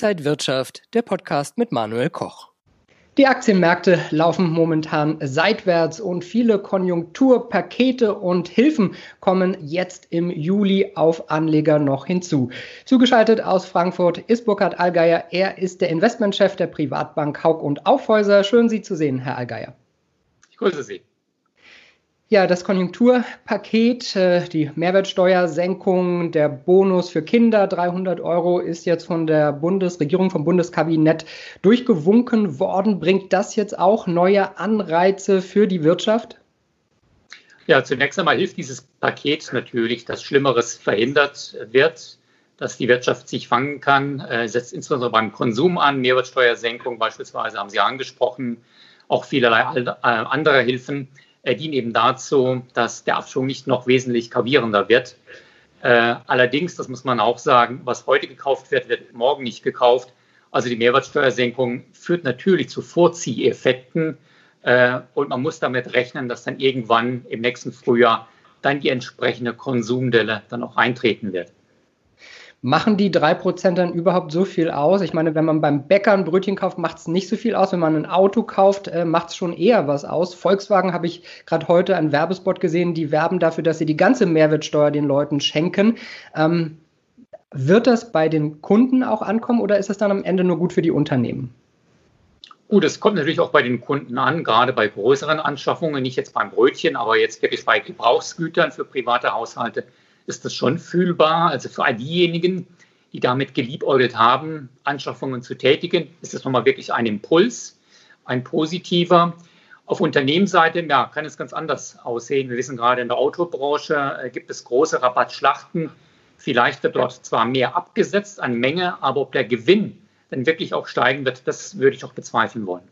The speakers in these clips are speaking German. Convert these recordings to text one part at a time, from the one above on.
Inside Wirtschaft, der Podcast mit Manuel Koch. Die Aktienmärkte laufen momentan seitwärts und viele Konjunkturpakete und Hilfen kommen jetzt im Juli auf Anleger noch hinzu. Zugeschaltet aus Frankfurt ist Burkhard Allgeier. Er ist der Investmentchef der Privatbank Haug und Aufhäuser. Schön, Sie zu sehen, Herr Allgeier. Ich grüße Sie. Ja, das Konjunkturpaket, äh, die Mehrwertsteuersenkung, der Bonus für Kinder, 300 Euro, ist jetzt von der Bundesregierung, vom Bundeskabinett durchgewunken worden. Bringt das jetzt auch neue Anreize für die Wirtschaft? Ja, zunächst einmal hilft dieses Paket natürlich, dass Schlimmeres verhindert wird, dass die Wirtschaft sich fangen kann, äh, setzt insbesondere beim Konsum an, Mehrwertsteuersenkung beispielsweise haben Sie angesprochen, auch vielerlei äh, andere Hilfen dienen eben dazu, dass der Abschwung nicht noch wesentlich gravierender wird. Äh, allerdings, das muss man auch sagen, was heute gekauft wird, wird morgen nicht gekauft. Also die Mehrwertsteuersenkung führt natürlich zu Vorzieheffekten äh, und man muss damit rechnen, dass dann irgendwann im nächsten Frühjahr dann die entsprechende Konsumdelle dann auch eintreten wird. Machen die 3% dann überhaupt so viel aus? Ich meine, wenn man beim Bäcker ein Brötchen kauft, macht es nicht so viel aus. Wenn man ein Auto kauft, äh, macht es schon eher was aus. Volkswagen habe ich gerade heute einen Werbespot gesehen, die werben dafür, dass sie die ganze Mehrwertsteuer den Leuten schenken. Ähm, wird das bei den Kunden auch ankommen oder ist das dann am Ende nur gut für die Unternehmen? Gut, es kommt natürlich auch bei den Kunden an, gerade bei größeren Anschaffungen, nicht jetzt beim Brötchen, aber jetzt wirklich bei Gebrauchsgütern für private Haushalte ist das schon fühlbar. Also für all diejenigen, die damit geliebäugelt haben, Anschaffungen zu tätigen, ist das nochmal wirklich ein Impuls, ein positiver. Auf Unternehmensseite ja, kann es ganz anders aussehen. Wir wissen gerade in der Autobranche äh, gibt es große Rabattschlachten. Vielleicht wird dort zwar mehr abgesetzt an Menge, aber ob der Gewinn dann wirklich auch steigen wird, das würde ich auch bezweifeln wollen.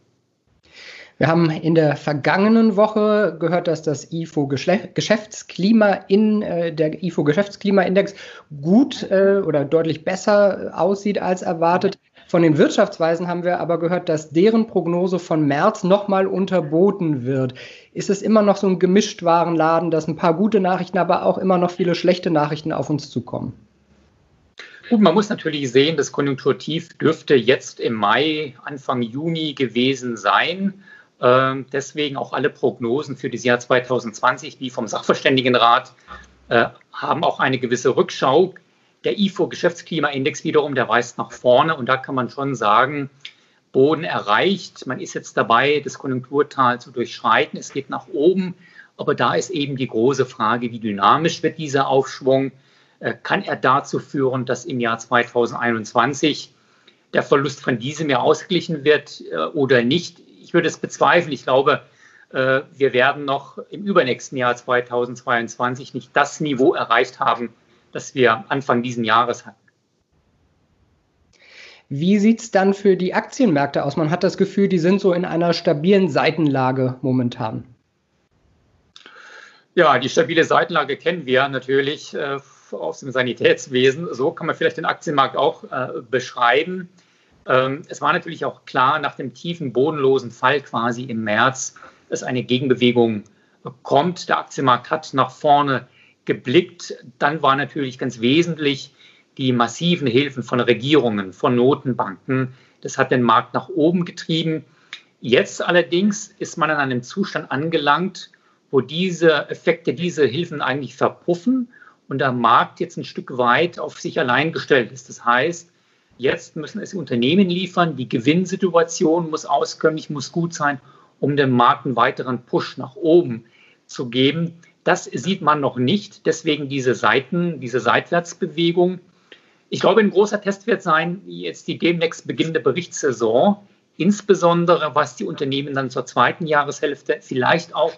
Wir haben in der vergangenen Woche gehört, dass das IFO Geschäftsklima in äh, der IFO Geschäftsklimaindex gut äh, oder deutlich besser aussieht als erwartet. Von den Wirtschaftsweisen haben wir aber gehört, dass deren Prognose von März nochmal unterboten wird. Ist es immer noch so ein Gemischtwarenladen, dass ein paar gute Nachrichten, aber auch immer noch viele schlechte Nachrichten auf uns zukommen? Gut, man muss natürlich sehen, das Konjunkturtief dürfte jetzt im Mai, Anfang Juni gewesen sein. Ähm, deswegen auch alle Prognosen für das Jahr 2020, wie vom Sachverständigenrat, äh, haben auch eine gewisse Rückschau. Der IFO-Geschäftsklimaindex wiederum, der weist nach vorne und da kann man schon sagen, Boden erreicht. Man ist jetzt dabei, das Konjunkturtal zu durchschreiten. Es geht nach oben. Aber da ist eben die große Frage, wie dynamisch wird dieser Aufschwung? Äh, kann er dazu führen, dass im Jahr 2021 der Verlust von diesem Jahr ausgeglichen wird äh, oder nicht? Ich würde es bezweifeln. Ich glaube, äh, wir werden noch im übernächsten Jahr 2022 nicht das Niveau erreicht haben, das wir Anfang dieses Jahres hatten. Wie sieht es dann für die Aktienmärkte aus? Man hat das Gefühl, die sind so in einer stabilen Seitenlage momentan. Ja, die stabile Seitenlage kennen wir natürlich äh, aus dem Sanitätswesen. So kann man vielleicht den Aktienmarkt auch äh, beschreiben. Ähm, es war natürlich auch klar, nach dem tiefen, bodenlosen Fall quasi im März, dass eine Gegenbewegung kommt. Der Aktienmarkt hat nach vorne geblickt. Dann war natürlich ganz wesentlich die massiven Hilfen von Regierungen, von Notenbanken. Das hat den Markt nach oben getrieben. Jetzt allerdings ist man in einem Zustand angelangt, wo diese Effekte, diese Hilfen eigentlich verpuffen und der Markt jetzt ein Stück weit auf sich allein gestellt ist. Das heißt, Jetzt müssen es Unternehmen liefern. Die Gewinnsituation muss auskömmlich, muss gut sein, um dem Markt einen weiteren Push nach oben zu geben. Das sieht man noch nicht. Deswegen diese Seiten, diese Seitwärtsbewegung. Ich glaube, ein großer Test wird sein, jetzt die demnächst beginnende Berichtssaison, insbesondere was die Unternehmen dann zur zweiten Jahreshälfte, vielleicht auch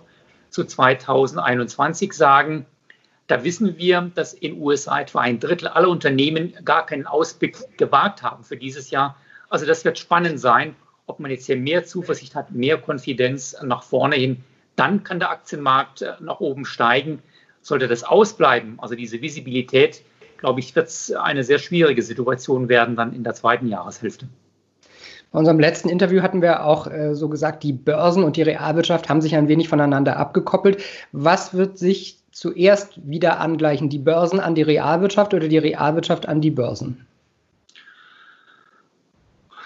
zu 2021 sagen. Da wissen wir, dass in USA etwa ein Drittel aller Unternehmen gar keinen Ausblick gewagt haben für dieses Jahr. Also das wird spannend sein, ob man jetzt hier mehr Zuversicht hat, mehr Konfidenz nach vorne hin. Dann kann der Aktienmarkt äh, nach oben steigen. Sollte das ausbleiben, also diese Visibilität, glaube ich, wird es eine sehr schwierige Situation werden dann in der zweiten Jahreshälfte. Bei unserem letzten Interview hatten wir auch äh, so gesagt, die Börsen und die Realwirtschaft haben sich ein wenig voneinander abgekoppelt. Was wird sich zuerst wieder angleichen? Die Börsen an die Realwirtschaft oder die Realwirtschaft an die Börsen?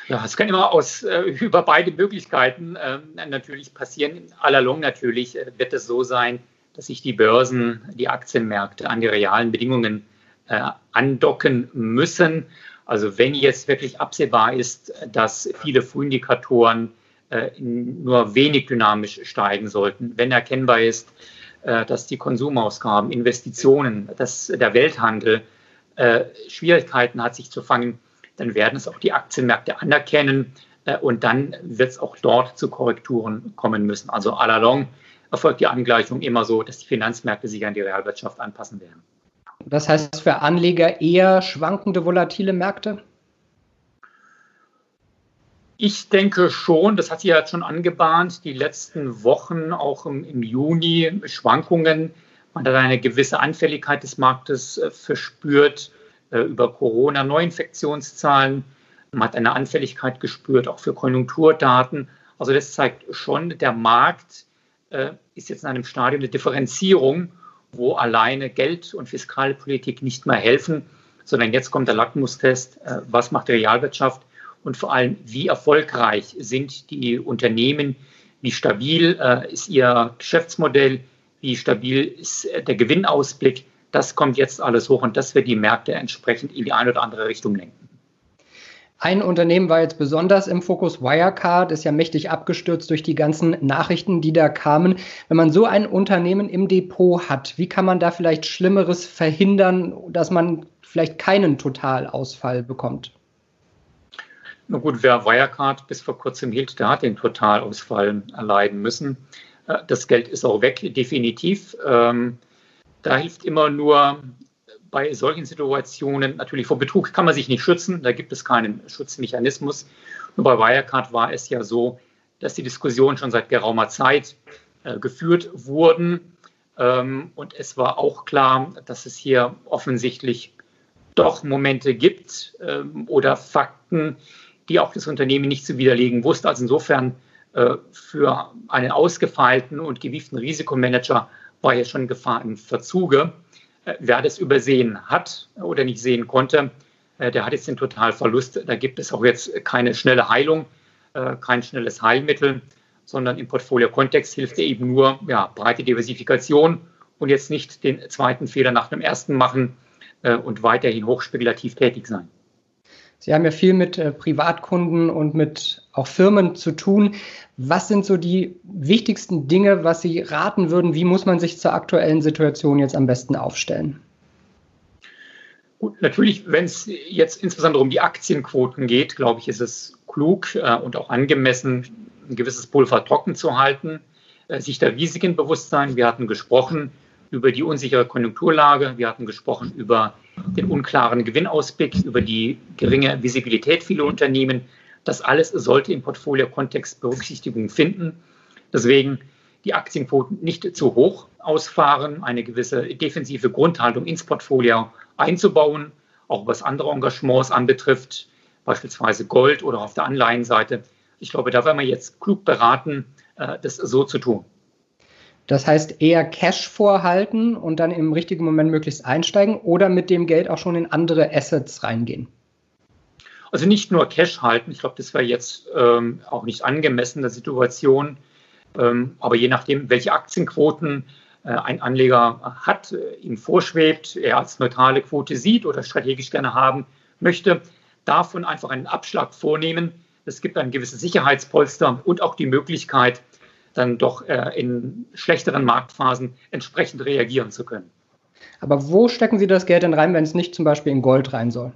Ja, es kann immer aus äh, über beide Möglichkeiten äh, natürlich passieren. Allalong natürlich äh, wird es so sein, dass sich die Börsen, die Aktienmärkte an die realen Bedingungen äh, andocken müssen. Also wenn jetzt wirklich absehbar ist, dass viele Frühindikatoren äh, nur wenig dynamisch steigen sollten, wenn erkennbar ist, dass die Konsumausgaben, Investitionen, dass der Welthandel äh, Schwierigkeiten hat, sich zu fangen, dann werden es auch die Aktienmärkte anerkennen äh, und dann wird es auch dort zu Korrekturen kommen müssen. Also à la longue erfolgt die Angleichung immer so, dass die Finanzmärkte sich an die Realwirtschaft anpassen werden. Das heißt für Anleger eher schwankende, volatile Märkte? Ich denke schon, das hat sich ja schon angebahnt, die letzten Wochen, auch im, im Juni, Schwankungen. Man hat eine gewisse Anfälligkeit des Marktes äh, verspürt äh, über Corona-Neuinfektionszahlen. Man hat eine Anfälligkeit gespürt, auch für Konjunkturdaten. Also das zeigt schon, der Markt äh, ist jetzt in einem Stadium der Differenzierung wo alleine Geld- und Fiskalpolitik nicht mehr helfen, sondern jetzt kommt der Lackmustest, äh, was macht die Realwirtschaft und vor allem, wie erfolgreich sind die Unternehmen, wie stabil äh, ist ihr Geschäftsmodell, wie stabil ist äh, der Gewinnausblick. Das kommt jetzt alles hoch und das wird die Märkte entsprechend in die eine oder andere Richtung lenken. Ein Unternehmen war jetzt besonders im Fokus. Wirecard ist ja mächtig abgestürzt durch die ganzen Nachrichten, die da kamen. Wenn man so ein Unternehmen im Depot hat, wie kann man da vielleicht Schlimmeres verhindern, dass man vielleicht keinen Totalausfall bekommt? Na gut, wer Wirecard bis vor kurzem hielt, der hat den Totalausfall erleiden müssen. Äh, das Geld ist auch weg, definitiv. Ähm, da hilft immer nur bei solchen Situationen natürlich vor Betrug kann man sich nicht schützen, da gibt es keinen Schutzmechanismus. Nur bei Wirecard war es ja so, dass die Diskussionen schon seit geraumer Zeit äh, geführt wurden. Ähm, und es war auch klar, dass es hier offensichtlich doch Momente gibt ähm, oder Fakten, die auch das Unternehmen nicht zu widerlegen wusste. Also insofern äh, für einen ausgefeilten und gewieften Risikomanager war hier schon Gefahr im Verzuge. Äh, wer das übersehen hat oder nicht sehen konnte, äh, der hat jetzt den Totalverlust. Da gibt es auch jetzt keine schnelle Heilung, kein schnelles Heilmittel, sondern im Portfolio-Kontext hilft eben nur ja, breite Diversifikation und jetzt nicht den zweiten Fehler nach dem ersten machen und weiterhin hochspekulativ tätig sein. Sie haben ja viel mit äh, Privatkunden und mit auch Firmen zu tun. Was sind so die wichtigsten Dinge, was Sie raten würden? Wie muss man sich zur aktuellen Situation jetzt am besten aufstellen? Gut, natürlich, wenn es jetzt insbesondere um die Aktienquoten geht, glaube ich, ist es klug äh, und auch angemessen, ein gewisses Pulver trocken zu halten, äh, sich der Risiken bewusst sein. Wir hatten gesprochen über die unsichere Konjunkturlage. Wir hatten gesprochen über den unklaren Gewinnausblick, über die geringe Visibilität vieler Unternehmen. Das alles sollte im Portfolio-Kontext Berücksichtigung finden. Deswegen die Aktienquoten nicht zu hoch ausfahren, eine gewisse defensive Grundhaltung ins Portfolio einzubauen, auch was andere Engagements anbetrifft, beispielsweise Gold oder auf der Anleihenseite. Ich glaube, da werden wir jetzt klug beraten, äh, das so zu tun. Das heißt, eher Cash vorhalten und dann im richtigen Moment möglichst einsteigen oder mit dem Geld auch schon in andere Assets reingehen? Also nicht nur Cash halten, ich glaube, das wäre jetzt ähm, auch nicht angemessen der Situation, ähm, aber je nachdem, welche Aktienquoten äh, ein Anleger hat, äh, ihm vorschwebt, er als neutrale Quote sieht oder strategisch gerne haben möchte, davon einfach einen Abschlag vornehmen. Es gibt ein gewisses Sicherheitspolster und auch die Möglichkeit, dann doch äh, in schlechteren Marktphasen entsprechend reagieren zu können. Aber wo stecken Sie das Geld denn rein, wenn es nicht zum Beispiel in Gold rein soll?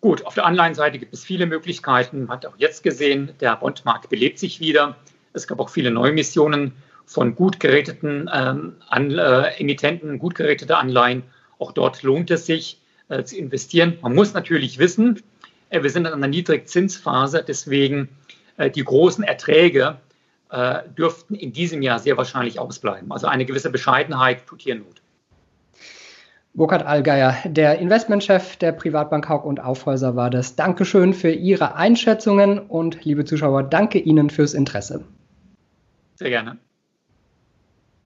Gut, auf der Anleihenseite gibt es viele Möglichkeiten. Man hat auch jetzt gesehen, der Bondmarkt belebt sich wieder. Es gab auch viele Neumissionen von gut geräteten ähm, An äh, Emittenten, gut gerätete Anleihen. Auch dort lohnt es sich äh, zu investieren. Man muss natürlich wissen, äh, wir sind in einer Niedrigzinsphase, deswegen äh, die großen Erträge äh, dürften in diesem Jahr sehr wahrscheinlich ausbleiben. Also eine gewisse Bescheidenheit tut hier Not. Burkhard Allgeier, der Investmentchef der Privatbank Haug und Aufhäuser war das. Dankeschön für Ihre Einschätzungen und liebe Zuschauer, danke Ihnen fürs Interesse. Sehr gerne.